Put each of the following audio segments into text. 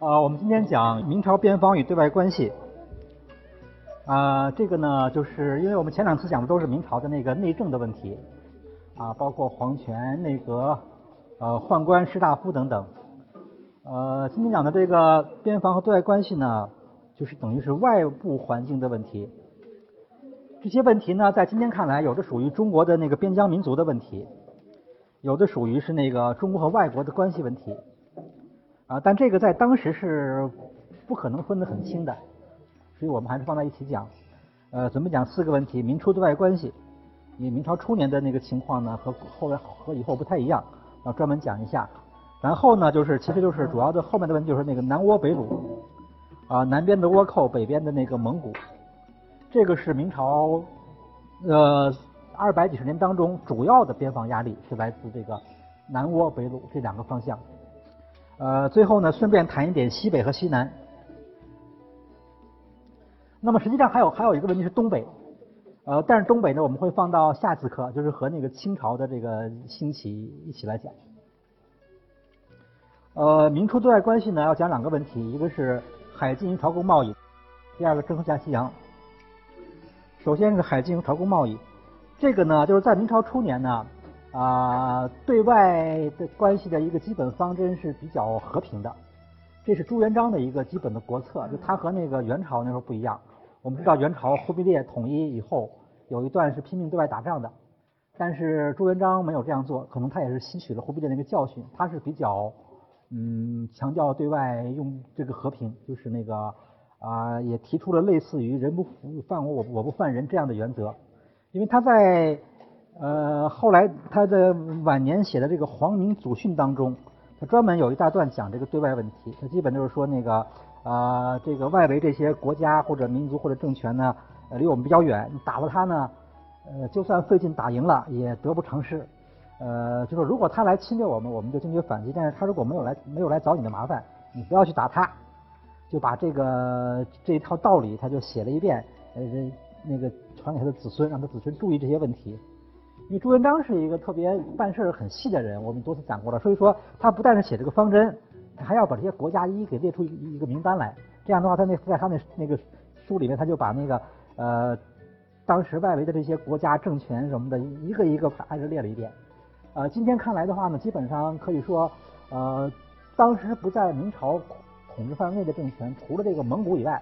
啊，我们今天讲明朝边防与对外关系。啊，这个呢，就是因为我们前两次讲的都是明朝的那个内政的问题，啊，包括皇权、内阁、呃宦官、士大夫等等。呃，今天讲的这个边防和对外关系呢，就是等于是外部环境的问题。这些问题呢，在今天看来，有的属于中国的那个边疆民族的问题，有的属于是那个中国和外国的关系问题。啊，但这个在当时是不可能分得很清的，所以我们还是放在一起讲。呃，准备讲四个问题：明初对外关系，因为明朝初年的那个情况呢，和后来和以后不太一样，要专门讲一下。然后呢，就是其实就是主要的后面的问题就是那个南倭北虏，啊，南边的倭寇，北边的那个蒙古。这个是明朝呃二百几十年当中主要的边防压力是来自这个南倭北虏这两个方向。呃，最后呢，顺便谈一点西北和西南。那么实际上还有还有一个问题是东北，呃，但是东北呢我们会放到下次课，就是和那个清朝的这个兴起一起来讲。呃，明初对外关系呢要讲两个问题，一个是海禁与朝贡贸易，第二个郑和下西洋。首先是海禁和朝贡贸易，这个呢，就是在明朝初年呢，啊，对外的关系的一个基本方针是比较和平的，这是朱元璋的一个基本的国策，就他和那个元朝那时候不一样。我们知道元朝忽必烈统一以后，有一段是拼命对外打仗的，但是朱元璋没有这样做，可能他也是吸取了忽必烈那个教训，他是比较嗯强调对外用这个和平，就是那个。啊，也提出了类似于“人不服犯我，我我不犯人”这样的原则。因为他在呃后来他的晚年写的这个《皇明祖训》当中，他专门有一大段讲这个对外问题。他基本就是说那个啊，这个外围这些国家或者民族或者政权呢，离我们比较远，打了他呢，呃，就算费劲打赢了，也得不偿失。呃，就说如果他来侵略我们，我们就坚决反击；但是他如果没有来没有来找你的麻烦，你不要去打他。就把这个这一套道理，他就写了一遍，呃，那个传给他的子孙，让他子孙注意这些问题。因为朱元璋是一个特别办事很细的人，我们多次讲过了，所以说他不但是写这个方针，他还要把这些国家一一给列出一个名单来。这样的话，他那在他那那个书里面，他就把那个呃当时外围的这些国家政权什么的，一个一个挨着列了一遍。呃，今天看来的话呢，基本上可以说，呃，当时不在明朝。统治范围内的政权，除了这个蒙古以外，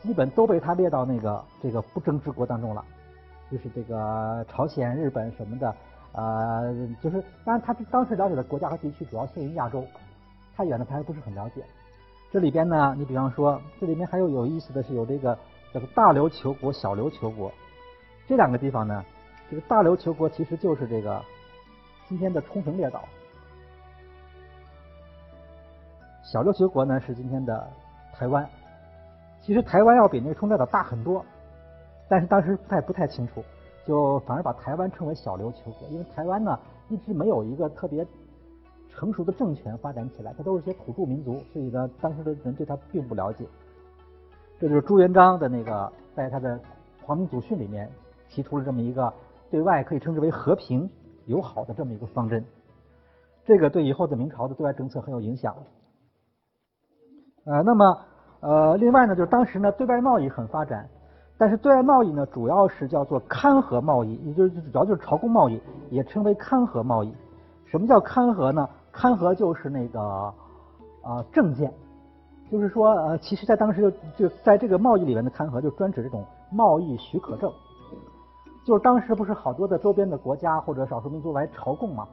基本都被他列到那个这个不争之国当中了。就是这个朝鲜、日本什么的，呃，就是当然他当时了解的国家和地区主要限于亚洲，太远的他还不是很了解。这里边呢，你比方说，这里面还有有意思的是有这个叫做大琉球国、小琉球国这两个地方呢。这个大琉球国其实就是这个今天的冲绳列岛。小琉球国呢是今天的台湾，其实台湾要比那个冲绳岛大很多，但是当时不太不太清楚，就反而把台湾称为小琉球国，因为台湾呢一直没有一个特别成熟的政权发展起来，它都是些土著民族，所以呢当时的人对它并不了解。这就是朱元璋的那个在他的《皇明祖训》里面提出了这么一个对外可以称之为和平友好的这么一个方针，这个对以后的明朝的对外政策很有影响。呃，那么呃，另外呢，就是当时呢，对外贸易很发展，但是对外贸易呢，主要是叫做勘合贸易，也就是主要就是朝贡贸易，也称为勘合贸易。什么叫勘合呢？勘合就是那个啊证件，就是说呃，其实在当时就就在这个贸易里面的勘合，就专指这种贸易许可证。就是当时不是好多的周边的国家或者少数民族来朝贡嘛？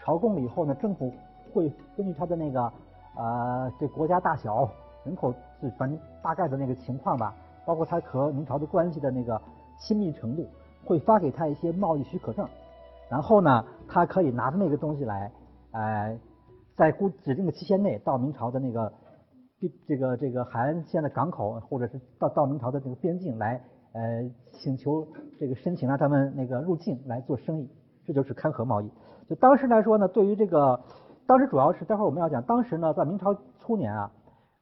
朝贡了以后呢，政府会根据他的那个。啊，这国家大小、人口是反正大概的那个情况吧，包括他和明朝的关系的那个亲密程度，会发给他一些贸易许可证，然后呢，他可以拿着那个东西来，呃，在估指定的期限内到明朝的那个这个这个海岸线的港口，或者是到到明朝的这个边境来，呃，请求这个申请让他们那个入境来做生意，这就是勘合贸易。就当时来说呢，对于这个。当时主要是，待会儿我们要讲，当时呢，在明朝初年啊，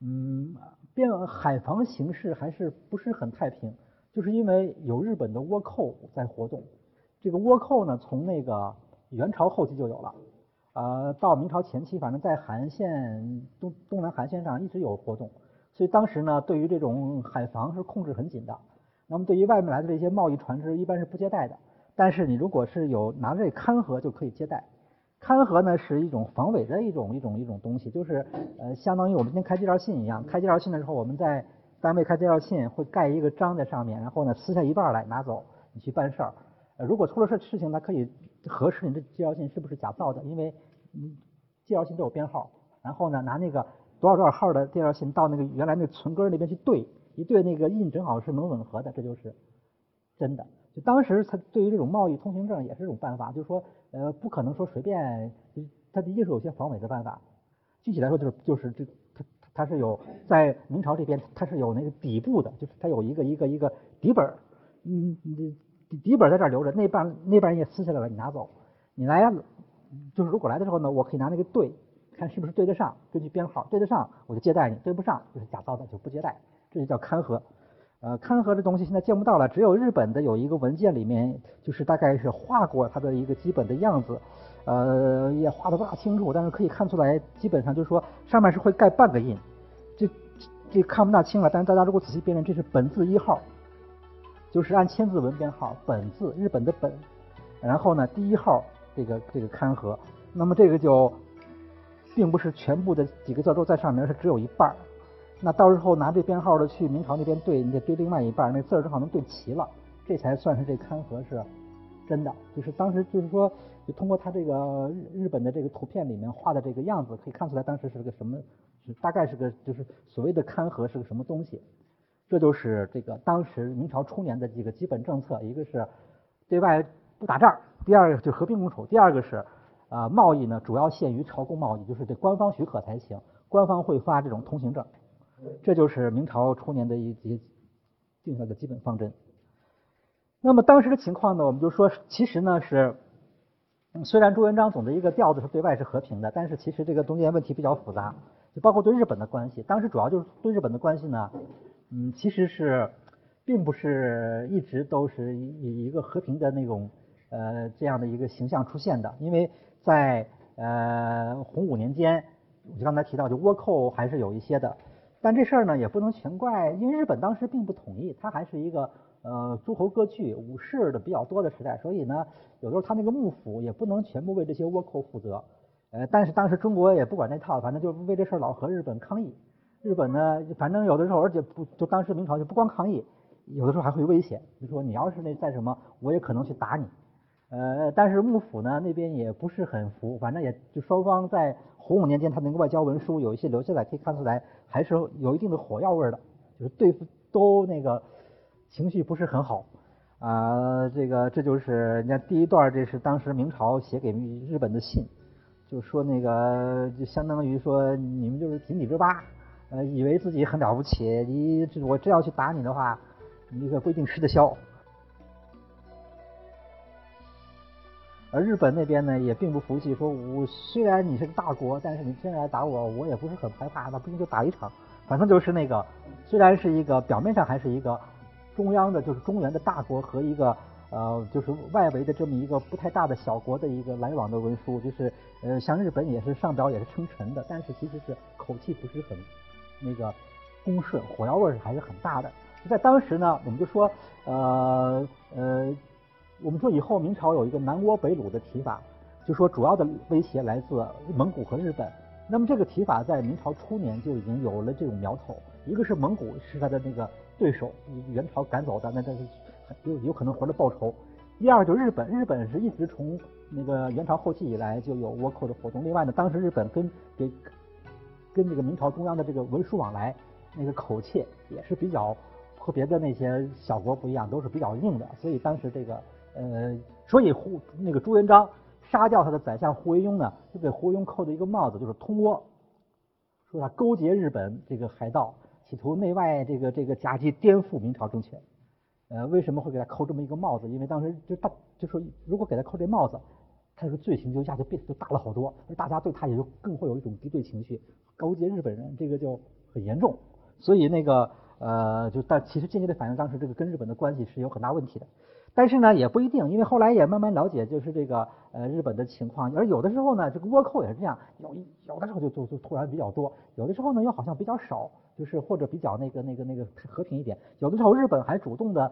嗯，边海防形势还是不是很太平，就是因为有日本的倭寇在活动。这个倭寇呢，从那个元朝后期就有了，呃，到明朝前期，反正在海岸线东东南海岸线上一直有活动，所以当时呢，对于这种海防是控制很紧的。那么对于外面来的这些贸易船只，一般是不接待的。但是你如果是有拿着勘合，就可以接待。勘合呢是一种防伪的一种一种一种东西，就是呃，相当于我们今天开介绍信一样，开介绍信的时候，我们在单位开介绍信会盖一个章在上面，然后呢撕下一半来拿走，你去办事儿。呃，如果出了事事情，他可以核实你的介绍信是不是假造的，因为嗯，介绍信都有编号，然后呢拿那个多少多少号的介绍信到那个原来那存根那边去对，一对那个印正好是能吻合的，这就是真的。当时他对于这种贸易通行证也是一种办法，就是说呃不可能说随便，他的确是有些防伪的办法。具体来说就是就是这他他是有在明朝这边他是有那个底部的，就是他有一个一个一个底本儿，嗯。底底本在这儿留着，那半那半页撕下来了，你拿走。你来就是如果来的时候呢，我可以拿那个对，看是不是对得上，根据编号对得上我就接待你，对不上就是假造的就不接待，这就叫勘合。呃，勘合这东西现在见不到了，只有日本的有一个文件里面就是大概是画过它的一个基本的样子，呃，也画的不大清楚，但是可以看出来，基本上就是说上面是会盖半个印，这这看不大清了，但是大家如果仔细辨认，这是本字一号。就是按千字文编号，本字日本的本，然后呢第一号这个这个勘合，那么这个就并不是全部的几个字都在上面，是只有一半。那到时候拿这编号的去明朝那边对，你得对另外一半，那字儿正好能对齐了，这才算是这勘合是真的。就是当时就是说，就通过他这个日日本的这个图片里面画的这个样子，可以看出来当时是个什么，大概是个就是所谓的勘合是个什么东西。这就是这个当时明朝初年的几个基本政策，一个是对外不打仗，第二个就和平共处，第二个是啊贸易呢主要限于朝贡贸易，就是得官方许可才行，官方会发这种通行证，这就是明朝初年的一些定下的基本方针。那么当时的情况呢，我们就说其实呢是虽然朱元璋总的一个调子是对外是和平的，但是其实这个中间问题比较复杂，就包括对日本的关系，当时主要就是对日本的关系呢。嗯，其实是并不是一直都是以一个和平的那种呃这样的一个形象出现的，因为在呃洪武年间，就刚才提到就倭寇还是有一些的，但这事儿呢也不能全怪，因为日本当时并不统一，它还是一个呃诸侯割据、武士的比较多的时代，所以呢有时候他那个幕府也不能全部为这些倭寇负责，呃但是当时中国也不管那套，反正就为这事儿老和日本抗议。日本呢，反正有的时候，而且不就当时明朝就不光抗议，有的时候还会威胁，就说你要是那再什么，我也可能去打你。呃，但是幕府呢那边也不是很服，反正也就双方在洪武年间，他那个外交文书有一些留下来，可以看出来还是有一定的火药味的，就是对付都那个情绪不是很好啊。这个这就是你看第一段，这是当时明朝写给日本的信，就说那个就相当于说你们就是井底之蛙。呃，以为自己很了不起，你我真要去打你的话，你可不一定吃得消。而日本那边呢，也并不服气，说我虽然你是个大国，但是你真来打我，我也不是很害怕，那不行就打一场。反正就是那个，虽然是一个表面上还是一个中央的，就是中原的大国和一个呃，就是外围的这么一个不太大的小国的一个来往的文书，就是呃，像日本也是上表也是称臣的，但是其实是口气不是很。那个恭顺火药味儿还是很大的。在当时呢，我们就说，呃呃，我们说以后明朝有一个南倭北虏的提法，就说主要的威胁来自蒙古和日本。那么这个提法在明朝初年就已经有了这种苗头。一个是蒙古是他的那个对手，元朝赶走的，那他是有有可能回来报仇。第二就日本，日本是一直从那个元朝后期以来就有倭寇的活动。另外呢，当时日本跟给跟这个明朝中央的这个文书往来，那个口气也是比较和别的那些小国不一样，都是比较硬的。所以当时这个呃，所以胡那个朱元璋杀掉他的宰相胡惟庸呢，就给胡惟庸扣的一个帽子，就是通倭，说他勾结日本这个海盗，企图内外这个这个夹击颠覆明朝政权。呃，为什么会给他扣这么一个帽子？因为当时就大就说，如果给他扣这帽子，他这个罪行就一下就变就大了好多，大家对他也就更会有一种敌对情绪。勾结日本人，这个就很严重，所以那个呃，就但其实间接的反映当时这个跟日本的关系是有很大问题的。但是呢，也不一定，因为后来也慢慢了解，就是这个呃日本的情况。而有的时候呢，这个倭寇也是这样，有有的时候就就就突然比较多，有的时候呢又好像比较少，就是或者比较那个那个那个和平一点。有的时候日本还主动的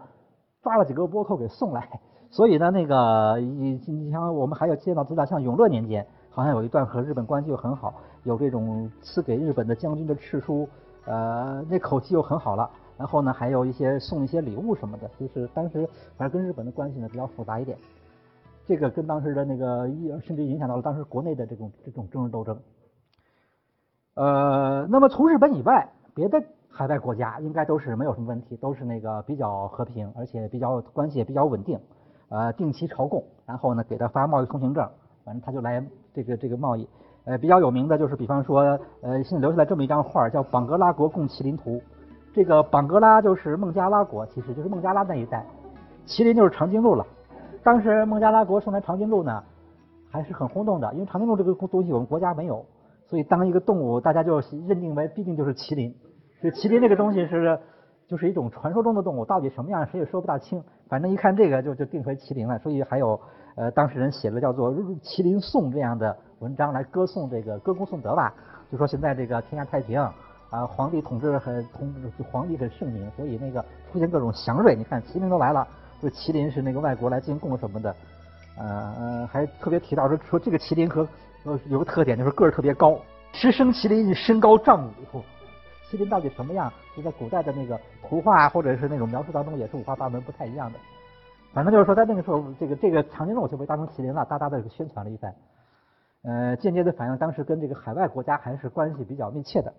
抓了几个倭寇给送来。所以呢，那个你你像我们还有见到资料，像永乐年间，好像有一段和日本关系又很好，有这种赐给日本的将军的敕书，呃，那口气又很好了。然后呢，还有一些送一些礼物什么的，就是当时反正跟日本的关系呢比较复杂一点，这个跟当时的那个甚至影响到了当时国内的这种这种政治斗争。呃，那么从日本以外，别的海外国家应该都是没有什么问题，都是那个比较和平，而且比较关系也比较稳定，呃，定期朝贡，然后呢给他发贸易通行证，反正他就来这个这个贸易。呃，比较有名的就是比方说，呃，现在留下来这么一张画，叫《榜格拉国共麒麟图》。这个榜格拉就是孟加拉国，其实就是孟加拉那一带，麒麟就是长颈鹿了。当时孟加拉国生来长颈鹿呢，还是很轰动的，因为长颈鹿这个东西我们国家没有，所以当一个动物，大家就认定为必定就是麒麟。这麒麟这个东西是就是一种传说中的动物，到底什么样谁也说不大清。反正一看这个就就定为麒麟了，所以还有呃当事人写了叫做《麒麟颂》这样的文章来歌颂这个歌功颂德吧，就说现在这个天下太平。啊，皇帝统治很统，皇帝很圣明，所以那个出现各种祥瑞。你看麒麟都来了，就麒麟是那个外国来进贡什么的，呃，还特别提到说说这个麒麟和有个特点就是个儿特别高，十生麒麟身高丈五。麒麟到底什么样？就在古代的那个图画或者是那种描述当中也是五花八门，不太一样的。反正就是说在那个时候，这个这个长颈鹿就被当成麒麟了，大大的宣传了一番，呃，间接的反映当时跟这个海外国家还是关系比较密切的。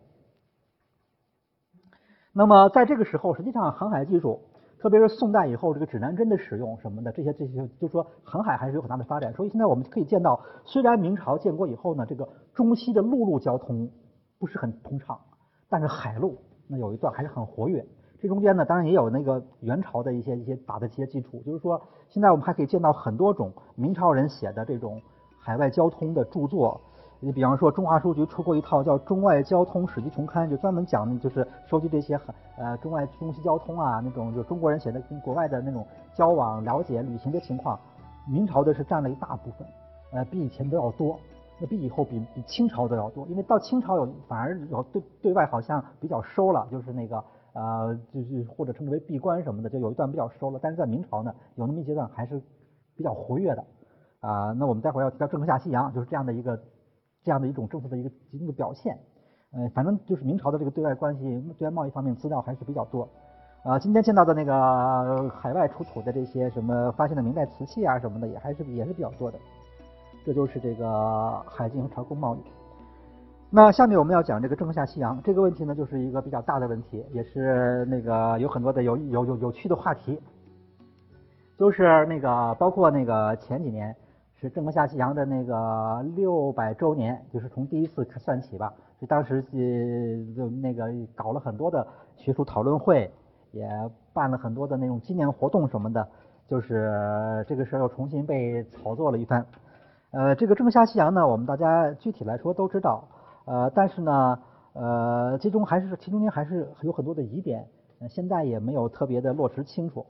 那么在这个时候，实际上航海技术，特别是宋代以后，这个指南针的使用什么的，这些这些，就说航海还是有很大的发展。所以现在我们可以见到，虽然明朝建国以后呢，这个中西的陆路交通不是很通畅，但是海路那有一段还是很活跃。这中间呢，当然也有那个元朝的一些一些打的一些基础。就是说，现在我们还可以见到很多种明朝人写的这种海外交通的著作。你比方说，中华书局出过一套叫《中外交通史记重刊》，就专门讲就是收集这些很呃中外中西交通啊那种就中国人写的跟国外的那种交往、了解、旅行的情况。明朝的是占了一大部分，呃，比以前都要多，那比以后比比清朝都要多。因为到清朝有反而有对对外好像比较收了，就是那个呃就是或者称之为闭关什么的，就有一段比较收了。但是在明朝呢，有那么一阶段还是比较活跃的啊。那我们待会儿要提到郑和下西洋，就是这样的一个。这样的一种政策的一个一个表现，呃，反正就是明朝的这个对外关系、对外贸易方面资料还是比较多。啊，今天见到的那个海外出土的这些什么发现的明代瓷器啊什么的，也还是也是比较多的。这就是这个海禁和朝贡贸易。那下面我们要讲这个郑和下西洋这个问题呢，就是一个比较大的问题，也是那个有很多的有有有有趣的话题，就是那个包括那个前几年。是郑和下西洋的那个六百周年，就是从第一次算起吧。就当时呃就那个搞了很多的学术讨论会，也办了很多的那种纪念活动什么的。就是这个事儿又重新被炒作了一番。呃，这个郑和下西洋呢，我们大家具体来说都知道。呃，但是呢，呃，其中还是其中间还是有很多的疑点，现在也没有特别的落实清楚。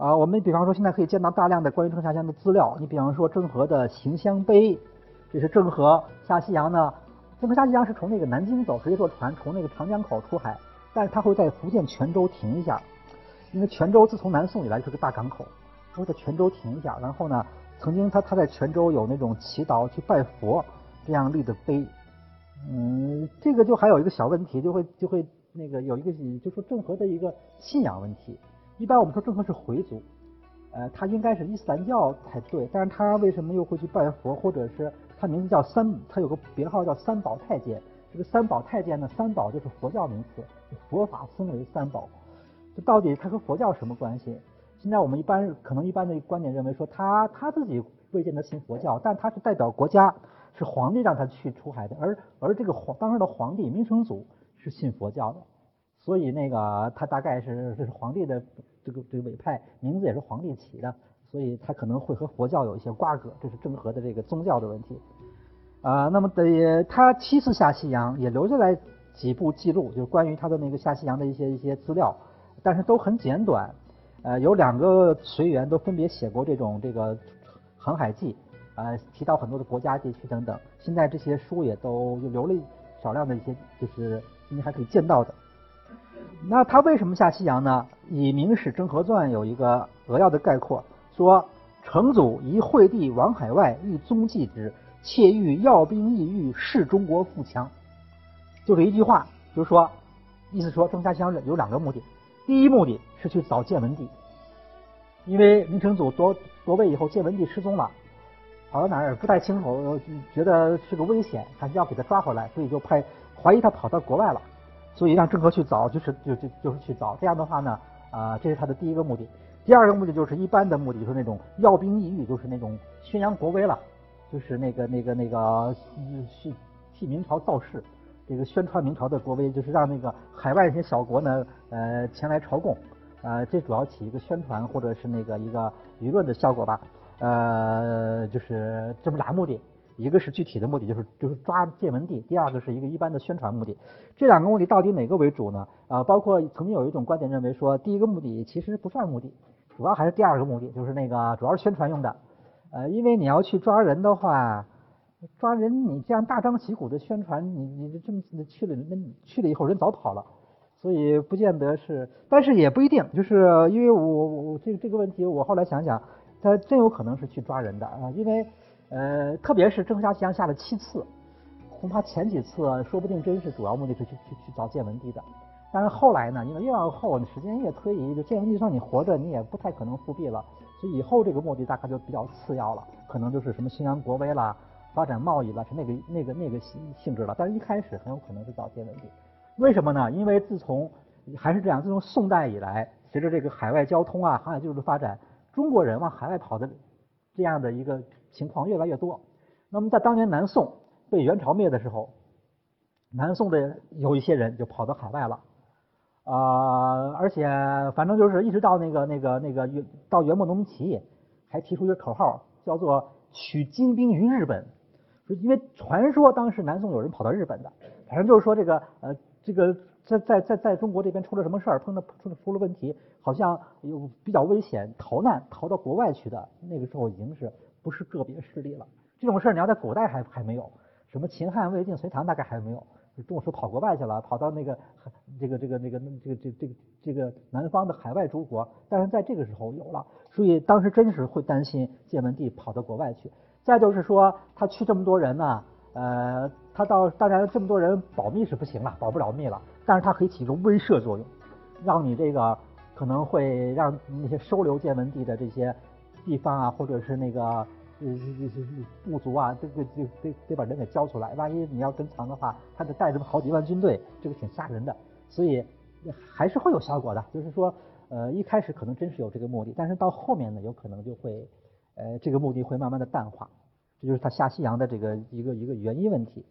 啊，我们比方说现在可以见到大量的关于郑下西洋的资料。你比方说郑和的行香碑，这是郑和下西洋呢。郑和下西洋是从那个南京走，直接坐船从那个长江口出海，但是他会在福建泉州停一下，因为泉州自从南宋以来就是个大港口，他会在泉州停一下。然后呢，曾经他他在泉州有那种祈祷去拜佛这样立的碑。嗯，这个就还有一个小问题，就会就会那个有一个就说郑和的一个信仰问题。一般我们说郑和是回族，呃，他应该是伊斯兰教才对，但是他为什么又会去拜佛，或者是他名字叫三，他有个别号叫三宝太监。这个三宝太监呢，三宝就是佛教名词，佛法分为三宝。这到底他和佛教什么关系？现在我们一般可能一般的观点认为说，他他自己未见得信佛教，但他是代表国家，是皇帝让他去出海的，而而这个皇当时的皇帝明成祖是信佛教的，所以那个他大概是这是皇帝的。这个这个委派名字也是皇帝起的，所以他可能会和佛教有一些瓜葛，这是郑和的这个宗教的问题。啊，那么的他七次下西洋也留下来几部记录，就是关于他的那个下西洋的一些一些资料，但是都很简短。呃，有两个随员都分别写过这种这个航海记，呃，提到很多的国家地区等等。现在这些书也都留了少量的一些，就是今天还可以见到的。那他为什么下西洋呢？以《明史征和传》有一个扼要的概括，说成祖疑惠帝往海外，欲踪迹之，窃欲要兵意欲示中国富强。就是一句话，就是说，意思说征下西洋有两个目的。第一目的是去找建文帝，因为明成祖夺夺位以后，建文帝失踪了，跑到哪儿不太清楚，觉得是个危险，还是要给他抓回来，所以就派怀疑他跑到国外了。所以让郑和去找，就是就就就是去找。这样的话呢，啊，这是他的第一个目的。第二个目的就是一般的目的，就是那种要兵抑域，就是那种宣扬国威了，就是那个那个那个去替明朝造势，这个宣传明朝的国威，就是让那个海外一些小国呢，呃，前来朝贡，呃，这主要起一个宣传或者是那个一个舆论的效果吧，呃，就是这么俩目的。一个是具体的目的，就是就是抓建文帝；第二个是一个一般的宣传目的。这两个目的到底哪个为主呢？啊，包括曾经有一种观点认为说，第一个目的其实不算目的，主要还是第二个目的，就是那个主要是宣传用的。呃，因为你要去抓人的话，抓人你这样大张旗鼓的宣传，你你这么去了，那去了以后人早跑了，所以不见得是。但是也不一定，就是因为我我这这个问题，我后来想想，他真有可能是去抓人的啊，因为。呃，特别是郑和下西洋下了七次，恐怕前几次说不定真是主要目的是去去去找建文帝的。但是后来呢，因为越往后时间越推移，就建文帝说你活着你也不太可能复辟了，所以以后这个目的大概就比较次要了，可能就是什么宣扬国威啦、发展贸易啦，是那个那个那个性性质了。但是一开始很有可能是找建文帝，为什么呢？因为自从还是这样，自从宋代以来，随着这个海外交通啊、航海技术的发展，中国人往海外跑的这样的一个。情况越来越多。那么在当年南宋被元朝灭的时候，南宋的有一些人就跑到海外了，啊，而且反正就是一直到那个那个那个元到元末农民起义，还提出一个口号，叫做取精兵于日本。因为传说当时南宋有人跑到日本的，反正就是说这个呃这个在在在在中国这边出了什么事儿，碰到出了出了问题，好像有比较危险，逃难逃到国外去的。那个时候已经是。不是个别事例了，这种事儿你要在古代还还没有，什么秦汉魏晋隋唐大概还没有，动手跑国外去了，跑到那个这个这个那个这个这这个这个南方的海外诸国，但是在这个时候有了，所以当时真是会担心建文帝跑到国外去。再就是说他去这么多人呢，呃，他到当然这么多人保密是不行了，保不了密了，但是他可以起一个威慑作用，让你这个可能会让那些收留建文帝的这些。地方啊，或者是那个呃部族啊，这个就得得把人给交出来。万一你要跟藏的话，他得带着好几万军队，这个挺吓人的。所以还是会有效果的。就是说，呃，一开始可能真是有这个目的，但是到后面呢，有可能就会呃这个目的会慢慢的淡化。这就是他下西洋的这个一个一个原因问题。